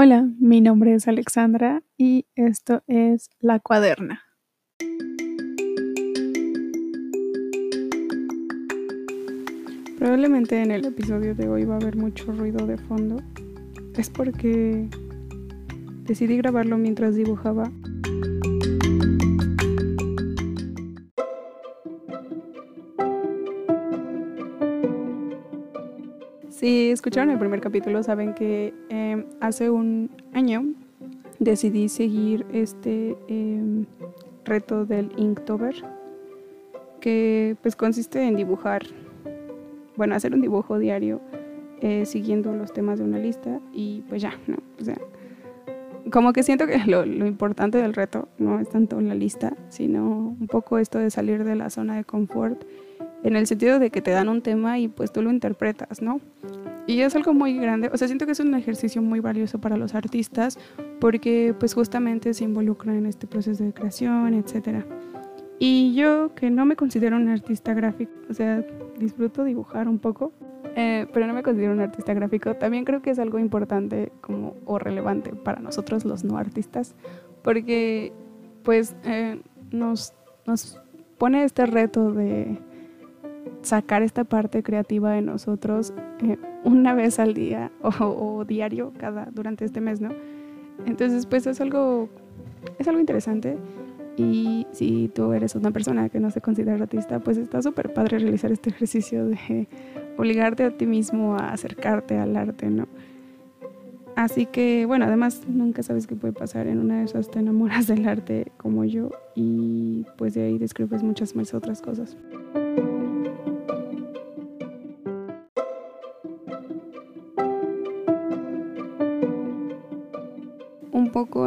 Hola, mi nombre es Alexandra y esto es La Cuaderna. Probablemente en el episodio de hoy va a haber mucho ruido de fondo. Es porque decidí grabarlo mientras dibujaba. Si escucharon el primer capítulo saben que em, hace un año decidí seguir este em, reto del Inktober que pues consiste en dibujar, bueno, hacer un dibujo diario eh, siguiendo los temas de una lista y pues ya, ¿no? O sea, como que siento que lo, lo, importante del reto no es tanto la lista, sino un poco esto de salir de la zona de confort en el sentido de que te dan un tema y pues tú lo interpretas, ¿no? Y es algo muy grande, o sea, siento que es un ejercicio muy valioso para los artistas porque pues justamente se involucran en este proceso de creación, etc. Y yo que no me considero un artista gráfico, o sea, disfruto dibujar un poco, eh, pero no me considero un artista gráfico, también creo que es algo importante como o relevante para nosotros los no artistas, porque pues eh, nos, nos pone este reto de sacar esta parte creativa de nosotros eh, una vez al día o, diario cada durante este mes, ¿no? Entonces, pues es algo es algo interesante y si tú eres una persona que no se considera artista, pues está súper padre realizar este ejercicio de obligarte a ti mismo a acercarte al arte, ¿no? Así que, bueno, además nunca sabes qué puede pasar. En una de esas te enamoras del arte como yo y pues de ahí describes muchas más otras cosas.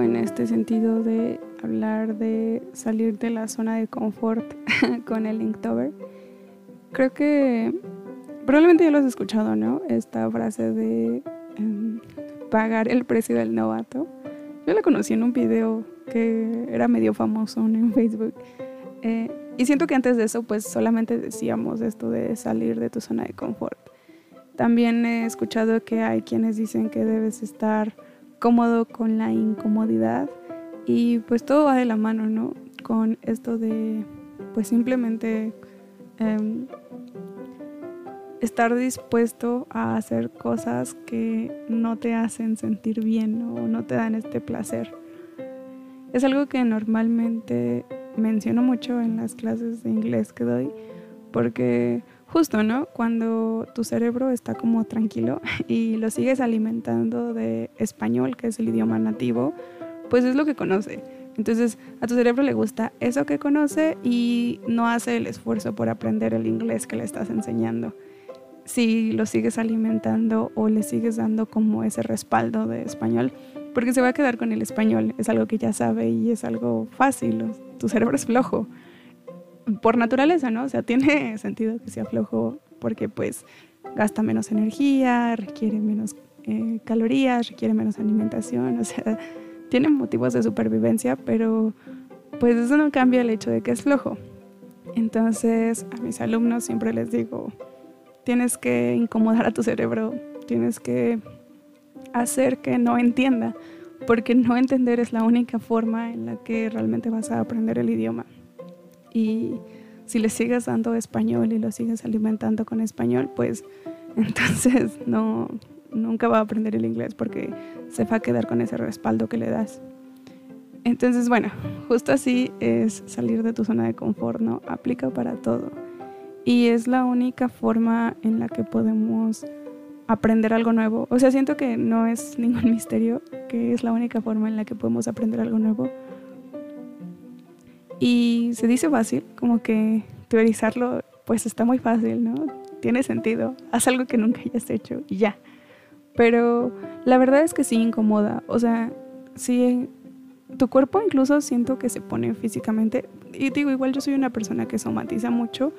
En este sentido de hablar de salir de la zona de confort con el Inktober. Creo que probablemente ya lo has escuchado, ¿no? Esta frase de em, pagar el precio del novato. Yo la conocí en un video que era medio famoso en Facebook. Eh, y siento que antes de eso, pues solamente decíamos esto de salir de tu zona de confort. También he escuchado que hay quienes dicen que debes estar cómodo con la incomodidad y pues todo va de la mano, ¿no? Con esto de pues simplemente em, estar dispuesto a hacer cosas que no te hacen sentir bien o no te dan este placer. Es algo que normalmente menciono mucho en las clases de inglés que doy porque justo, ¿no? Cuando tu cerebro está como tranquilo y lo sigues alimentando de español, que es el idioma nativo, pues es lo que conoce. Entonces a tu cerebro le gusta eso que conoce y no hace el esfuerzo por aprender el inglés que le estás enseñando. Si lo sigues alimentando o le sigues dando como ese respaldo de español, porque se va a quedar con el español, es algo que ya sabe y es algo fácil, tu cerebro es flojo por naturaleza, ¿no? O sea, tiene sentido que sea flojo porque pues gasta menos energía, requiere menos eh, calorías, requiere menos alimentación, o sea, tiene motivos de supervivencia, pero pues eso no cambia el hecho de que es flojo. Entonces a mis alumnos siempre les digo, tienes que incomodar a tu cerebro, tienes que hacer que no entienda, porque no entender es la única forma en la que realmente vas a aprender el idioma. Y si le sigues dando español y lo sigues alimentando con español, pues entonces no, nunca va a aprender el inglés porque se va a quedar con ese respaldo que le das. Entonces, bueno, justo así es salir de tu zona de confort, ¿no? Aplica para todo. Y es la única forma en la que podemos aprender algo nuevo. O sea, siento que no es ningún misterio, que es la única forma en la que podemos aprender algo nuevo y se dice fácil, como que teorizarlo pues está muy fácil, ¿no? Tiene sentido, haz algo que nunca hayas hecho y ya. Pero la verdad es que sí incomoda, o sea, sí, tu cuerpo incluso siento que se pone físicamente, y digo, igual yo soy una persona que somatiza mucho,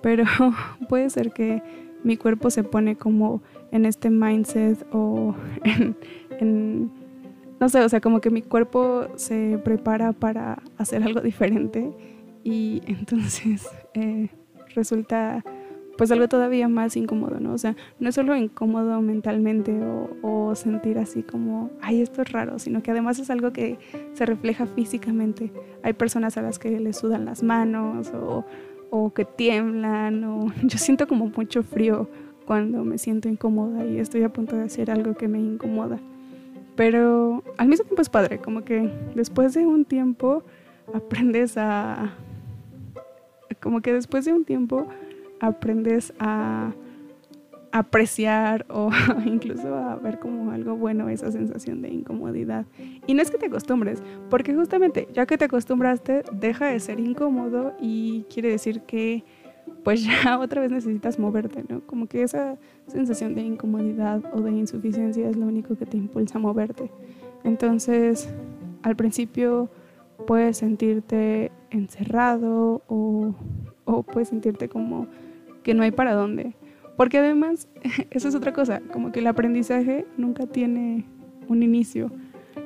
pero puede ser que mi cuerpo se pone como en este mindset o en no sé, o sea, como que mi cuerpo se prepara para hacer algo diferente y entonces eh, resulta pues algo todavía más incómodo, ¿no? O sea, no es solo incómodo mentalmente o, sentir así como, ay, esto es raro, sino que además es algo que se refleja físicamente. Hay personas a las que les sudan las manos o, o que tiemblan o yo siento como mucho frío cuando me siento incómoda y estoy a punto de hacer algo que me incomoda. Pero al mismo tiempo es padre, como que después de un tiempo aprendes a... Como que después de un tiempo aprendes a apreciar o incluso a ver como algo bueno esa sensación de incomodidad. Y no es que te acostumbres, porque justamente ya que te acostumbraste, deja de ser incómodo y quiere decir que pues ya otra vez necesitas moverte, ¿no? Como que esa sensación de incomodidad o de insuficiencia es lo único que te impulsa a moverte. Entonces, al principio puedes sentirte encerrado o, o puedes sentirte como que no hay para dónde. Porque además, eso es otra cosa, como que el aprendizaje nunca tiene un inicio.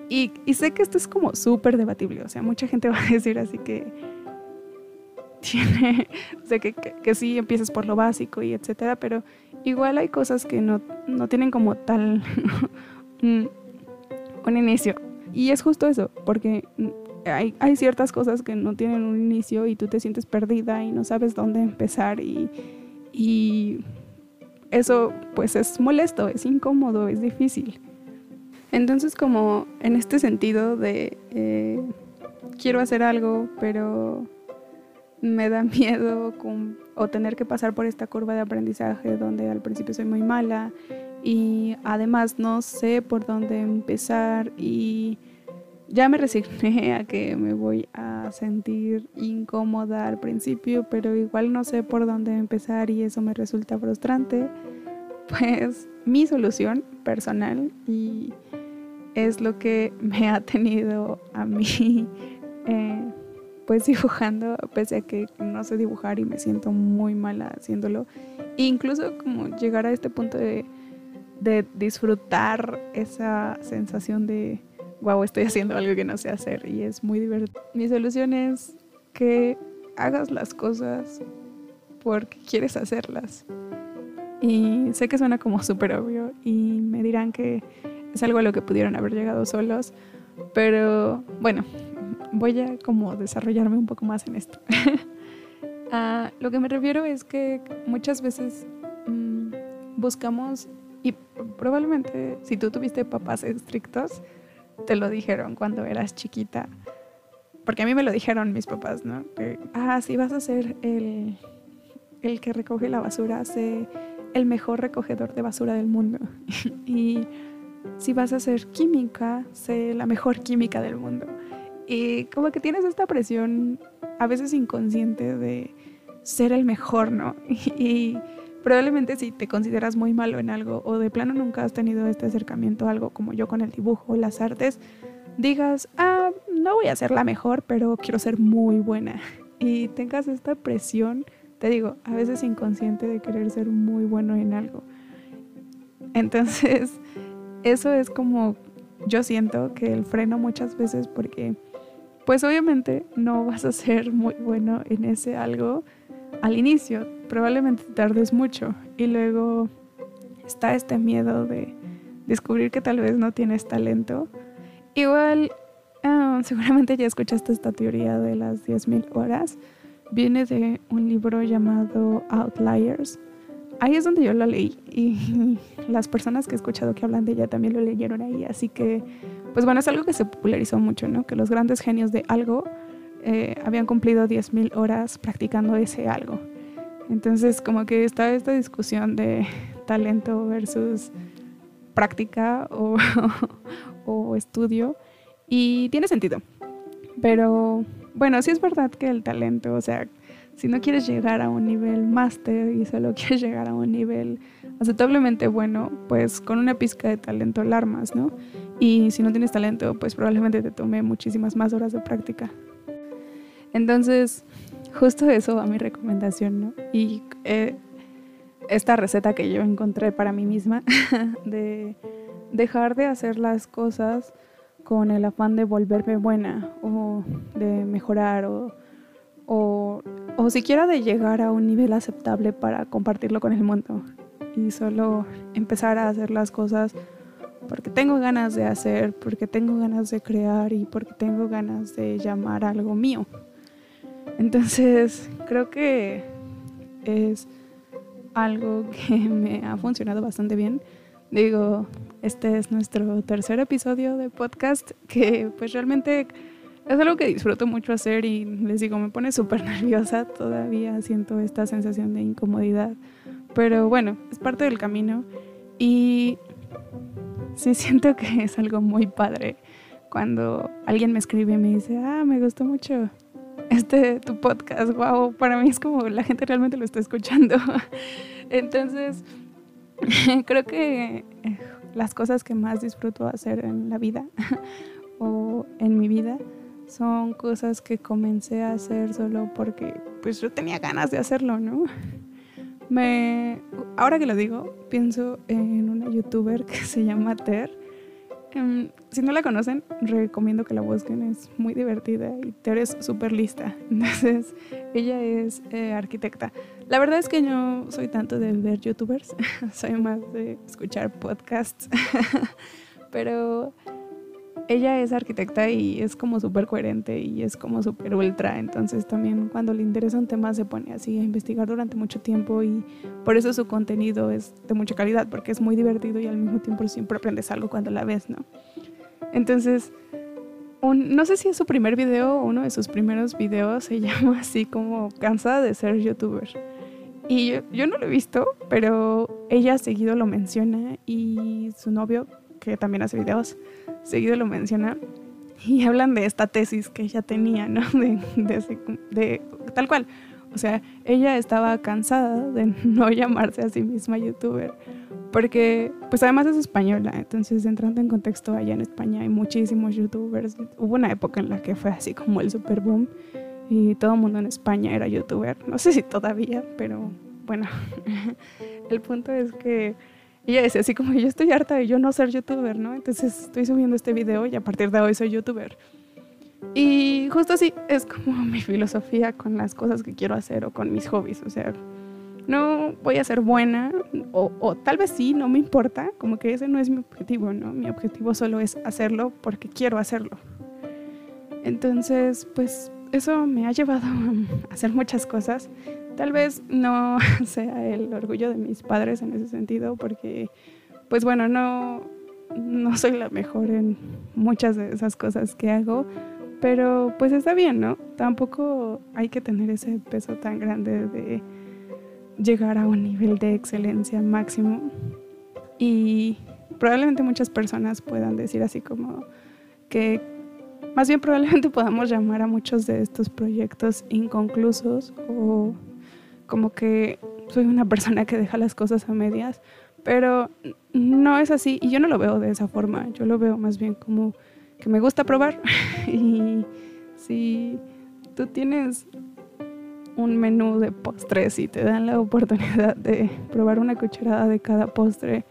Y, y sé que esto es como súper debatible, o sea, mucha gente va a decir así que tiene, o que, que, sí empiezas por lo básico y etcétera, pero igual hay cosas que no, no tienen como tal un, un inicio. Y es justo eso, porque hay, hay, ciertas cosas que no tienen un inicio y tú te sientes perdida y no sabes dónde empezar y, y eso pues es molesto, es incómodo, es difícil. Entonces como en este sentido de eh, quiero hacer algo, pero me da miedo o tener que pasar por esta curva de aprendizaje donde al principio soy muy mala y además no sé por dónde empezar y ya me resigné a que me voy a sentir incómoda al principio, pero igual no sé por dónde empezar y eso me resulta frustrante. Pues mi solución personal y es lo que me ha tenido a mí eh, pues dibujando, pese a que no sé dibujar y me siento muy mala haciéndolo. E incluso como llegar a este punto de, de disfrutar esa sensación de wow, estoy haciendo algo que no sé hacer y es muy divertido. Mi solución es que hagas las cosas porque quieres hacerlas. Y sé que suena como súper obvio y me dirán que es algo a lo que pudieron haber llegado solos, pero bueno, voy a como desarrollarme un poco más en esto. a lo que me refiero es que muchas veces mmm, buscamos, y probablemente si tú tuviste papás estrictos, te lo dijeron cuando eras chiquita. Porque a mí me lo dijeron mis papás, ¿no? Ah, si vas a ser el, el que recoge la basura, sé el mejor recogedor de basura del mundo. y si vas a ser química, sé la mejor química del mundo. Y como que tienes esta presión a veces inconsciente de ser el mejor, ¿no? y Probablemente si te consideras muy malo en algo o de plano nunca has tenido este acercamiento a algo como yo con el dibujo o las artes, digas, ah, no voy a ser la mejor, pero quiero ser muy buena. Y tengas esta presión, te digo, a veces inconsciente de querer ser muy bueno en algo. Entonces, eso es como yo siento que el freno muchas veces porque, pues obviamente no vas a ser muy bueno en ese algo al inicio probablemente tardes mucho y luego está este miedo de descubrir que tal vez no tienes talento. Igual, ah, seguramente ya escuchaste esta teoría de las 10.000 horas. Viene de un libro llamado Outliers. Ahí es donde yo lo leí y las personas que he escuchado que hablan de ella también lo leyeron ahí. Así que, pues bueno, es algo que se popularizó mucho, ¿no? Que los grandes genios de algo eh, habían cumplido 10.000 horas practicando ese algo. Entonces, como que está esta discusión de talento versus práctica o, o estudio y tiene sentido. Pero bueno, sí es verdad que el talento, o sea, si no quieres llegar a un nivel máster y solo quieres llegar a un nivel aceptablemente bueno, pues con una pizca de talento alarmas, ¿no? Y si no tienes talento, pues probablemente te tome muchísimas más horas de práctica. Entonces, justo eso va mi recomendación, ¿no? Y eh, esta receta que yo encontré para mí misma de dejar de hacer las cosas con el afán de volverme buena o de mejorar o, o, o siquiera de llegar a un nivel aceptable para compartirlo con el mundo y solo empezar a hacer las cosas porque tengo ganas de hacer, porque tengo ganas de crear y porque tengo ganas de llamar algo mío. Entonces, creo que es algo que me ha funcionado bastante bien. Digo, este es nuestro tercer episodio de podcast que pues realmente es algo que disfruto mucho hacer y les digo, me pone súper nerviosa, todavía siento esta sensación de incomodidad, pero bueno, es parte del camino y sí siento que es algo muy padre cuando alguien me escribe y me dice, ah, me gustó mucho este tu podcast, wow, para mí es como la gente realmente lo está escuchando. Entonces, creo que eh, las cosas que más disfruto hacer en la vida o en mi vida son cosas que comencé a hacer solo porque pues yo tenía ganas de hacerlo, ¿no? Me, ahora que lo digo, pienso en una youtuber que se llama Ter. Em, si no la conocen, recomiendo que la busquen, es muy divertida y Ter es súper lista. Entonces, ella es eh, arquitecta. La verdad es que yo soy tanto de ver youtubers, soy más de escuchar podcasts. Pero ella es arquitecta y es como súper coherente y es como súper ultra, entonces también cuando le interesa un tema se pone así a investigar durante mucho tiempo y por eso su contenido es de mucha calidad, porque es muy divertido y al mismo tiempo siempre aprendes algo cuando la ves, ¿no? Entonces, no sé si es su primer video o uno de sus primeros videos, se llama así como cansada de ser youtuber. Y yo, yo no lo he visto, pero ella seguido lo menciona y su novio, que también hace videos, seguido lo menciona, y hablan de esta tesis que ella tenía, ¿no? De, tal cual. O sea, ella estaba cansada de no llamarse a sí misma youtuber, porque pues además es española, entonces entrando en contexto allá en España hay muchísimos youtubers. Hubo una época en la que fue así como el super boom y todo el mundo en España era youtuber. No sé si todavía, pero bueno, el punto es que y ella decía así como, yo estoy harta de yo no ser youtuber, ¿no? Entonces estoy subiendo este video y a partir de hoy soy youtuber. Y justo así es como mi filosofía con las cosas que quiero hacer o con mis hobbies. O sea, no voy a ser buena o, o, tal vez sí, no me importa. Como que ese no es mi objetivo, ¿no? Mi objetivo solo es hacerlo porque quiero hacerlo. Entonces, pues eso me ha llevado a hacer muchas cosas Tal vez no sea el orgullo de mis padres en ese sentido, porque, pues bueno, no, no soy la mejor en muchas de esas cosas que hago, pero pues está bien, ¿no? Tampoco hay que tener ese peso tan grande de llegar a un nivel de excelencia máximo. Y probablemente muchas personas puedan decir así como que más bien probablemente podamos llamar a muchos de estos proyectos inconclusos o como que soy una persona que deja las cosas a medias, pero no es así y yo no lo veo de esa forma, yo lo veo más bien como que me gusta probar. Y si tú tienes un menú de postres y te dan la oportunidad de probar una cucharada de cada postre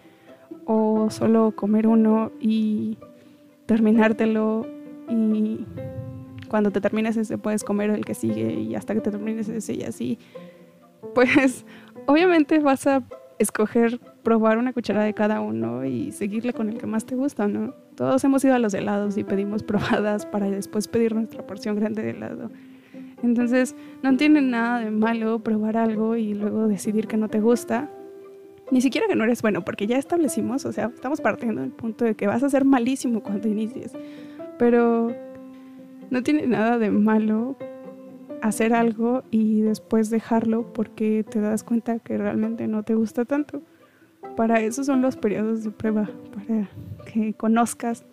o solo comer uno y terminártelo y cuando te termines ese puedes comer el que sigue y hasta que te termines ese y así pues obviamente vas a escoger probar una cuchara de cada uno y seguirle con el que más te gusta, ¿no? Todos hemos ido a los helados y pedimos probadas para después pedir nuestra porción grande de helado. Entonces, no tiene nada de malo probar algo y luego decidir que no te gusta. Ni siquiera que no eres bueno, porque ya establecimos, o sea, estamos partiendo del punto de que vas a ser malísimo cuando inicies. Pero no tiene nada de malo hacer algo y después dejarlo porque te das cuenta que realmente no te gusta tanto. Para eso son los periodos de prueba, para que conozcas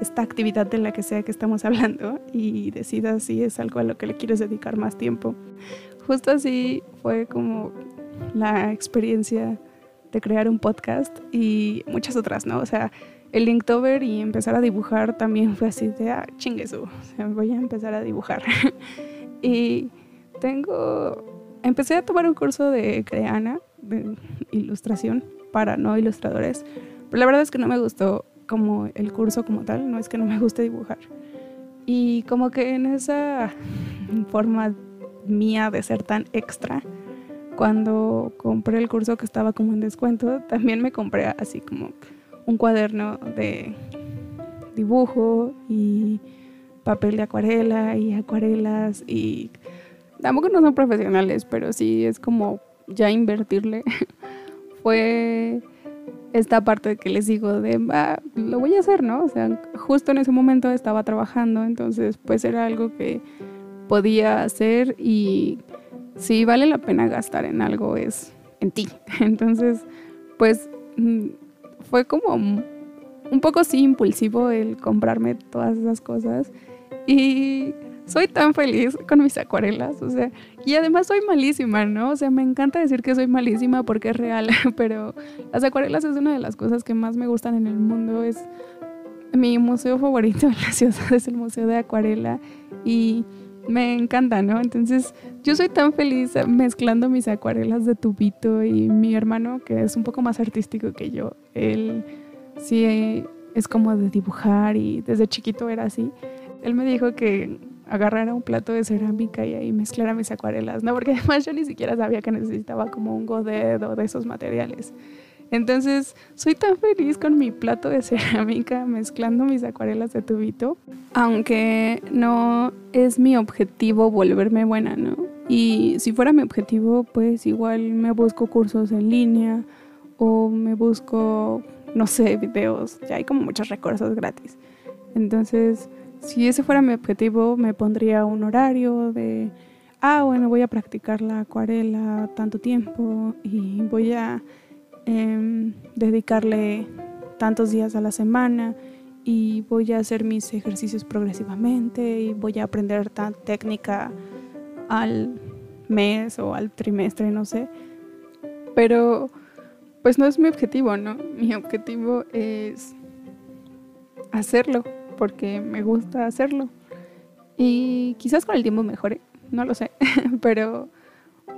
esta actividad de la que sea que estamos hablando y decidas si es algo a lo que le quieres dedicar más tiempo. Justo así fue como la experiencia de crear un podcast y muchas otras, ¿no? O sea, el Linktober y empezar a dibujar también fue así de, ah, chingueso, o sea, voy a empezar a dibujar. Y tengo, empecé a tomar un curso de Creana, de ilustración para no ilustradores, pero la verdad es que no me gustó como el curso como tal, no es que no me guste dibujar. Y como que en esa forma mía de ser tan extra, cuando compré el curso que estaba como en descuento, también me compré así como un cuaderno de dibujo y papel de acuarela y acuarelas y tampoco no son profesionales, pero sí es como ya invertirle. Fue esta parte que les digo de, lo voy a hacer, ¿no? O sea, justo en ese momento estaba trabajando, entonces pues era algo que podía hacer y si vale la pena gastar en algo es en ti. Entonces, pues mm, fue como un poco sí impulsivo el comprarme todas esas cosas y soy tan feliz con mis acuarelas, o sea, y además soy malísima, ¿no? O sea, me encanta decir que soy malísima porque es real, pero las acuarelas es una de las cosas que más me gustan en el mundo, es mi museo favorito en la ciudad es el Museo de Acuarela y me encanta, ¿no? Entonces yo soy tan feliz mezclando mis acuarelas de tubito y mi hermano, que es un poco más artístico que yo, él sí es como de dibujar y desde chiquito era así. Él me dijo que agarrara un plato de cerámica y ahí mezclara mis acuarelas, ¿no? Porque además yo ni siquiera sabía que necesitaba como un godet o de esos materiales. Entonces, soy tan feliz con mi plato de cerámica mezclando mis acuarelas de tubito, aunque no es mi objetivo volverme buena, ¿no? Y si fuera mi objetivo, pues igual me busco cursos en línea o me busco, no sé, videos, ya hay como muchos recursos gratis. Entonces, si ese fuera mi objetivo, me pondría un horario de, ah, bueno, voy a practicar la acuarela tanto tiempo y voy a Em, dedicarle tantos días a la semana y voy a hacer mis ejercicios progresivamente y voy a aprender tan técnica al mes o al trimestre, no sé. Pero pues no es mi objetivo, ¿no? Mi objetivo es hacerlo porque me gusta hacerlo. Y quizás con el tiempo mejore, no lo sé, pero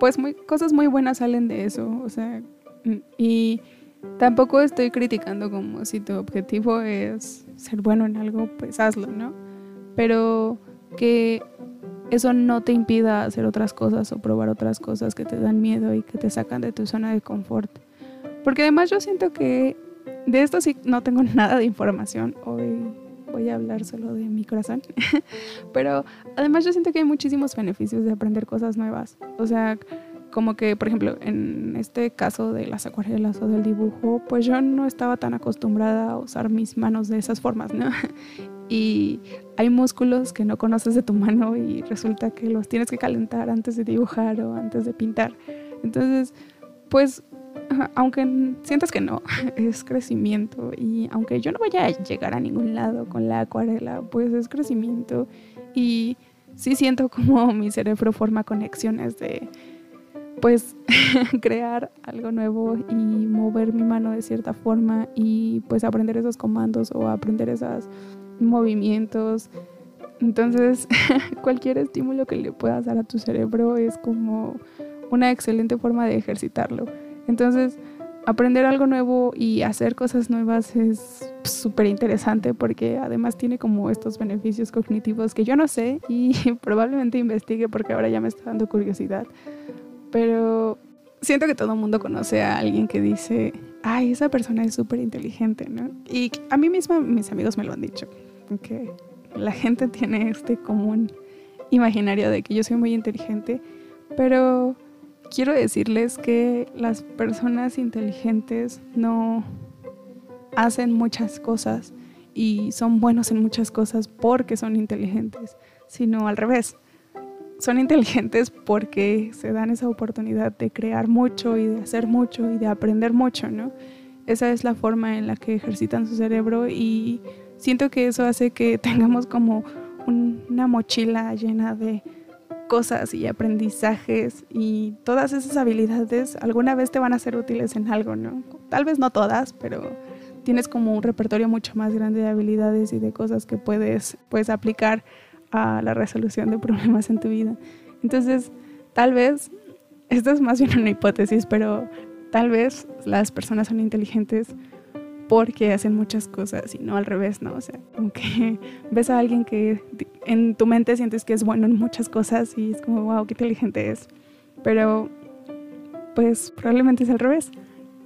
pues muy, cosas muy buenas salen de eso, o sea, y tampoco estoy criticando como si tu objetivo es ser bueno en algo, pues hazlo, ¿no? Pero que eso no te impida hacer otras cosas o probar otras cosas que te dan miedo y que te sacan de tu zona de confort. Porque además yo siento que de esto sí no tengo nada de información. Hoy voy a hablar solo de mi corazón. Pero además yo siento que hay muchísimos beneficios de aprender cosas nuevas. O sea, como que, por ejemplo, en este caso de las acuarelas o del dibujo, pues yo no estaba tan acostumbrada a usar mis manos de esas formas, ¿no? Y hay músculos que no conoces de tu mano y resulta que los tienes que calentar antes de dibujar o antes de pintar. Entonces, pues, aunque sientas que no, es crecimiento y aunque yo no vaya a llegar a ningún lado con la acuarela, pues es crecimiento y sí siento como mi cerebro forma conexiones de pues crear algo nuevo y mover mi mano de cierta forma y pues aprender esos comandos o aprender esos movimientos. Entonces, cualquier estímulo que le puedas dar a tu cerebro es como una excelente forma de ejercitarlo. Entonces, aprender algo nuevo y hacer cosas nuevas es súper interesante porque además tiene como estos beneficios cognitivos que yo no sé y probablemente investigue porque ahora ya me está dando curiosidad. Pero siento que todo el mundo conoce a alguien que dice, ay, esa persona es súper inteligente, ¿no? Y a mí misma mis amigos me lo han dicho, que la gente tiene este común imaginario de que yo soy muy inteligente, pero quiero decirles que las personas inteligentes no hacen muchas cosas y son buenos en muchas cosas porque son inteligentes, sino al revés son inteligentes porque se dan esa oportunidad de crear mucho y de hacer mucho y de aprender mucho, ¿no? Esa es la forma en la que ejercitan su cerebro y siento que eso hace que tengamos como una mochila llena de cosas y aprendizajes y todas esas habilidades alguna vez te van a ser útiles en algo, ¿no? Tal vez no todas, pero tienes como un repertorio mucho más grande de habilidades y de cosas que puedes, puedes aplicar a la resolución de problemas en tu vida. Entonces, tal vez, esto es más bien una hipótesis, pero tal vez las personas son inteligentes porque hacen muchas cosas y no al revés, ¿no? O sea, como que ves a alguien que en tu mente sientes que es bueno en muchas cosas y es como, wow, qué inteligente es. Pero, pues probablemente es al revés.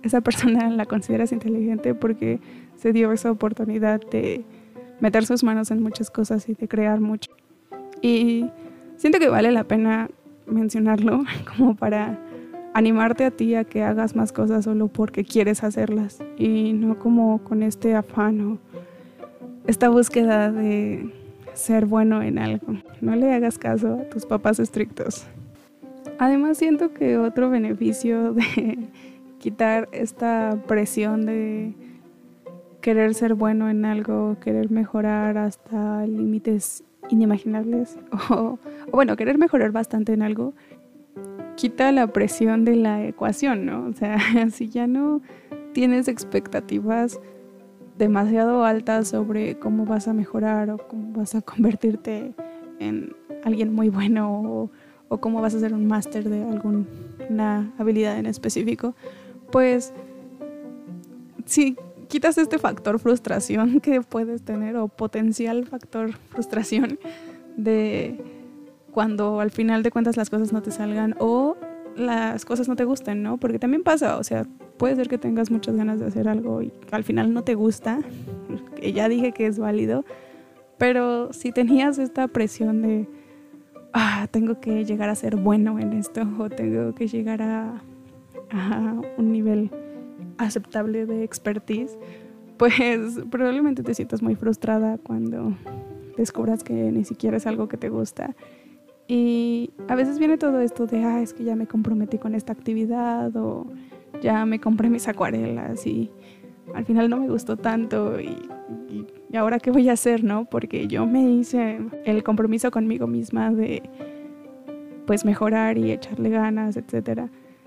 Esa persona la consideras inteligente porque se dio esa oportunidad de meter sus manos en muchas cosas y de crear mucho. Y siento que vale la pena mencionarlo como para animarte a ti a que hagas más cosas solo porque quieres hacerlas y no como con este afán o esta búsqueda de ser bueno en algo. No le hagas caso a tus papás estrictos. Además siento que otro beneficio de quitar esta presión de querer ser bueno en algo, querer mejorar hasta límites inimaginables o, bueno, querer mejorar bastante en algo, quita la presión de la ecuación, ¿no? O sea, si ya no tienes expectativas demasiado altas sobre cómo vas a mejorar o cómo vas a convertirte en alguien muy bueno o, cómo vas a hacer un máster de alguna habilidad en específico, pues si quitas este factor frustración que puedes tener o potencial factor frustración de cuando al final de cuentas las cosas no te salgan o las cosas no te gusten, ¿no? Porque también pasa, o sea, puede ser que tengas muchas ganas de hacer algo y al final no te gusta, que ya dije que es válido, pero si tenías esta presión de, ah, tengo que llegar a ser bueno en esto o tengo que llegar a, a un nivel aceptable de expertise, pues probablemente te sientas muy frustrada cuando descubras que ni siquiera es algo que te gusta y a veces viene todo esto de, ah, es que ya me comprometí con esta actividad o ya me compré mis acuarelas y al final no me gustó tanto y, ahora qué voy a hacer, ¿no? Porque yo me hice el compromiso conmigo misma de pues mejorar y echarle ganas, etc.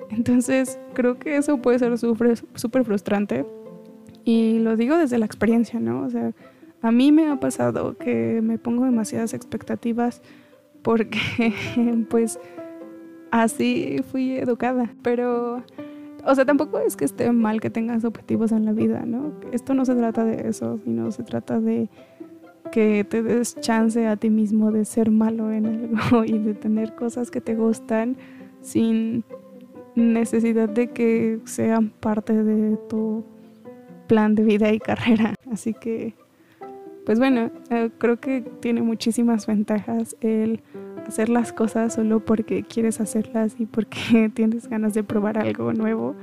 Entonces creo que eso puede ser súper frustrante y lo digo desde la experiencia, ¿no? O sea, a mí me ha pasado que me pongo demasiadas expectativas porque pues así fui educada, pero o sea, tampoco es que esté mal que tengas objetivos en la vida, ¿no? Esto no se trata de eso, sino se trata de que te des chance a ti mismo de ser malo en algo y de tener cosas que te gustan sin necesidad de que sean parte de tu plan de vida y carrera. Así que pues bueno, eh, creo que tiene muchísimas ventajas el hacer las cosas solo porque quieres hacerlas y porque tienes ganas de probar algo nuevo.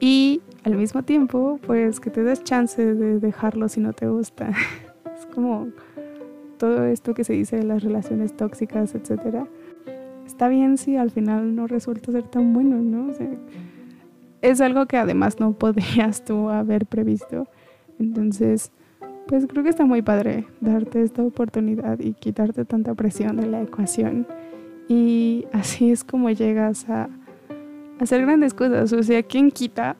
Y al mismo tiempo, pues que te des chance de dejarlo si no te gusta. Es como todo esto que se dice de las relaciones tóxicas, etc. Está bien si al final no resulta ser tan bueno, ¿no? es algo que además no podrías tú haber previsto. Entonces, pues creo que está muy padre darte esta oportunidad y quitarte tanta presión de la ecuación. Y así es como llegas a hacer grandes cosas. O sea, ¿quién quita,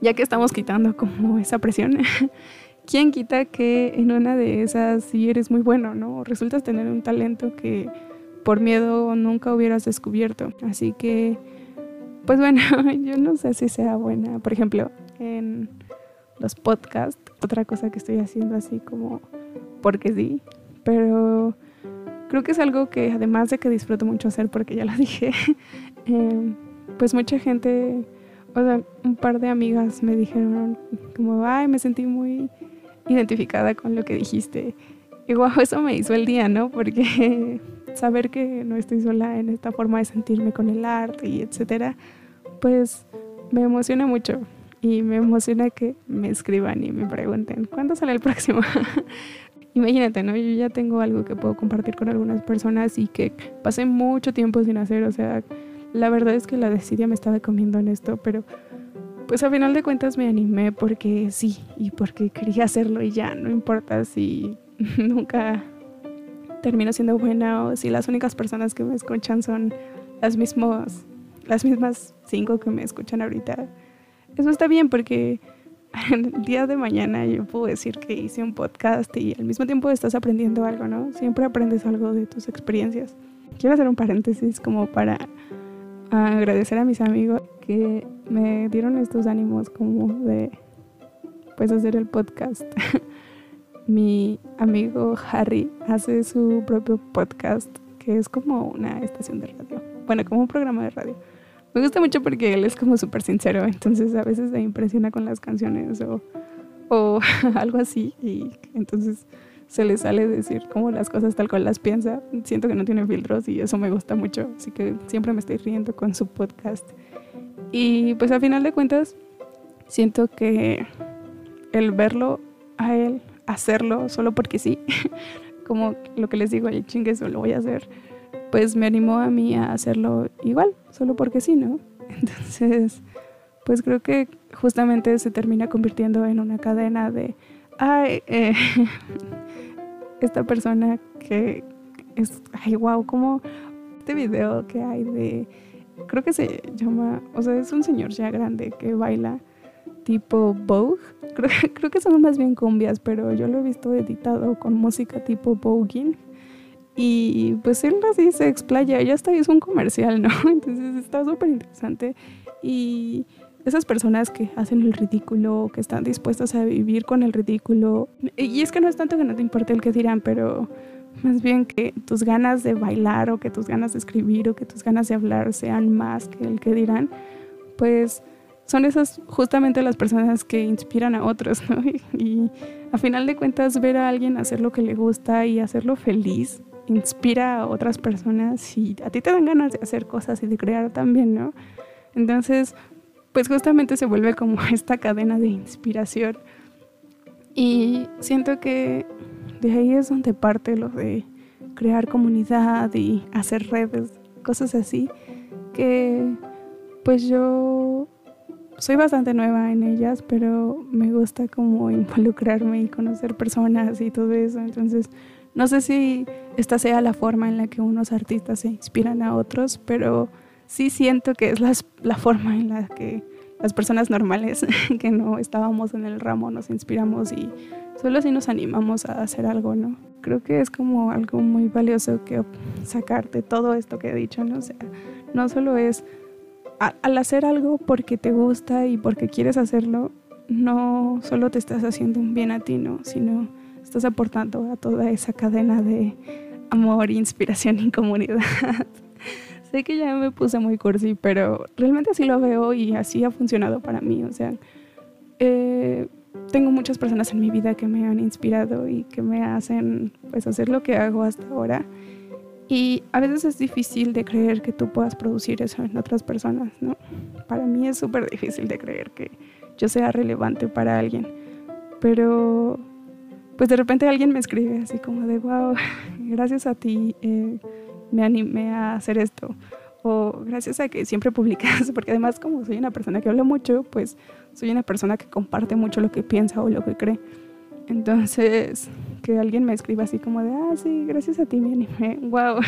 ya que estamos quitando como esa presión, quién quita que en una de esas sí eres muy bueno, ¿no? Resultas tener un talento que por miedo nunca hubieras descubierto. Así que, pues bueno, yo no sé si sea buena. Por ejemplo, en los podcasts, otra cosa que estoy haciendo así como porque sí, pero creo que es algo que además de que disfruto mucho hacer porque ya lo dije, em, pues mucha gente, o sea, un par de amigas me dijeron como, ay, me sentí muy identificada con lo que dijiste. Y wow, eso me hizo el día, ¿no? Porque saber que no estoy sola en esta forma de sentirme con el arte y etcétera, pues me emociona mucho y me emociona que me escriban y me pregunten, ¿cuándo sale el próximo? Imagínate, ¿no? Yo ya tengo algo que puedo compartir con algunas personas y que pasé mucho tiempo sin hacer, o sea, la verdad es que la desidia me estaba comiendo en esto, pero pues a final de cuentas me animé porque sí y porque quería hacerlo y ya, no importa si nunca termino siendo buena o si las únicas personas que me escuchan son las mismas, las mismas cinco que me escuchan ahorita eso está bien porque el día de mañana yo puedo decir que hice un podcast y al mismo tiempo estás aprendiendo algo, ¿no? Siempre aprendes algo de tus experiencias. Quiero hacer un paréntesis como para agradecer a mis amigos que me dieron estos ánimos como de pues hacer el podcast. Mi amigo Harry hace su propio podcast que es como una estación de radio. Bueno, como un programa de radio. Me gusta mucho porque él es como súper sincero, entonces a veces me impresiona con las canciones o, o algo así y entonces se le sale decir como las cosas tal cual las piensa. Siento que no tiene filtros y eso me gusta mucho, así que siempre me estoy riendo con su podcast. Y pues al final de cuentas, siento que el verlo a él, hacerlo solo porque sí, como lo que les digo, el chingue eso lo voy a hacer, pues me animó a mí a hacerlo igual, solo porque sí, ¿no? Entonces, pues creo que justamente se termina convirtiendo en una cadena de, ay, eh, esta persona que es, ay, wow, como este video que hay de, creo que se llama, o sea, es un señor ya grande que baila tipo Vogue. Creo, creo que son más bien cumbias, pero yo lo he visto editado con música tipo Voguing. Y pues él así se explaya, ya está, es un comercial, ¿no? Entonces está súper interesante. Y esas personas que hacen el ridículo, que están dispuestas a vivir con el ridículo, y es que no es tanto que no te importe el que dirán, pero más bien que tus ganas de bailar o que tus ganas de escribir o que tus ganas de hablar sean más que el que dirán, pues son esas justamente las personas que inspiran a otros, ¿no? Y, a final de cuentas ver a alguien hacer lo que le gusta y hacerlo feliz inspira a otras personas y a ti te dan ganas de hacer cosas y de crear también, ¿no? Entonces, pues justamente se vuelve como esta cadena de inspiración y siento que de ahí es donde parte lo de crear comunidad y hacer redes, cosas así, que pues yo soy bastante nueva en ellas, pero me gusta como involucrarme y conocer personas y todo eso. Entonces, no sé si esta sea la forma en la que unos artistas se inspiran a otros, pero sí siento que es la, la forma en la que las personas normales que no estábamos en el ramo nos inspiramos y solo así nos animamos a hacer algo, ¿no? Creo que es como algo muy valioso que sacarte todo esto que he dicho, ¿no? O sea, no solo es al hacer algo porque te gusta y porque quieres hacerlo, no solo te estás haciendo un bien a ti, ¿no? Sino estás aportando a toda esa cadena de amor, inspiración y comunidad. sé que ya me puse muy cursi, pero realmente así lo veo y así ha funcionado para mí. O sea, eh, tengo muchas personas en mi vida que me han inspirado y que me hacen pues hacer lo que hago hasta ahora. Y a veces es difícil de creer que tú puedas producir eso en otras personas, ¿no? Para mí es súper difícil de creer que yo sea relevante para alguien. Pero, pues de repente alguien me escribe así como de, wow, gracias a ti eh, me animé a hacer esto. O gracias a que siempre publicas, porque además como soy una persona que habla mucho, pues soy una persona que comparte mucho lo que piensa o lo que cree. Entonces, que alguien me escriba así como de, ah, sí, gracias a ti me animé. Wow,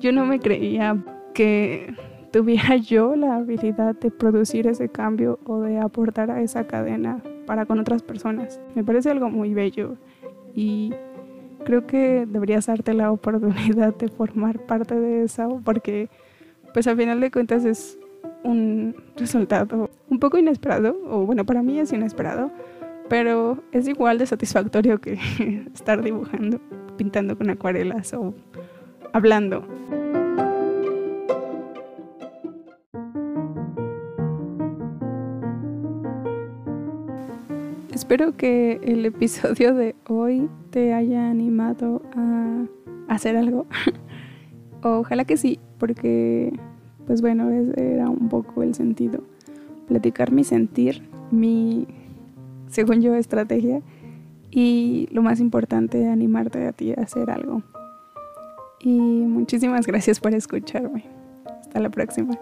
yo no me creía que tuviera yo la habilidad de producir ese cambio o de aportar a esa cadena para con otras personas. Me parece algo muy bello y creo que deberías darte la oportunidad de formar parte de eso porque pues al final de cuentas es un resultado un poco inesperado o bueno para mí es inesperado pero es igual de satisfactorio que estar dibujando, pintando con acuarelas o hablando. Espero que el episodio de hoy te haya animado a hacer algo. Ojalá que sí, porque pues bueno, ese era un poco el sentido. Platicar mi sentir, mi según yo, estrategia. Y lo más importante, animarte a ti a hacer algo. Y muchísimas gracias por escucharme. Hasta la próxima.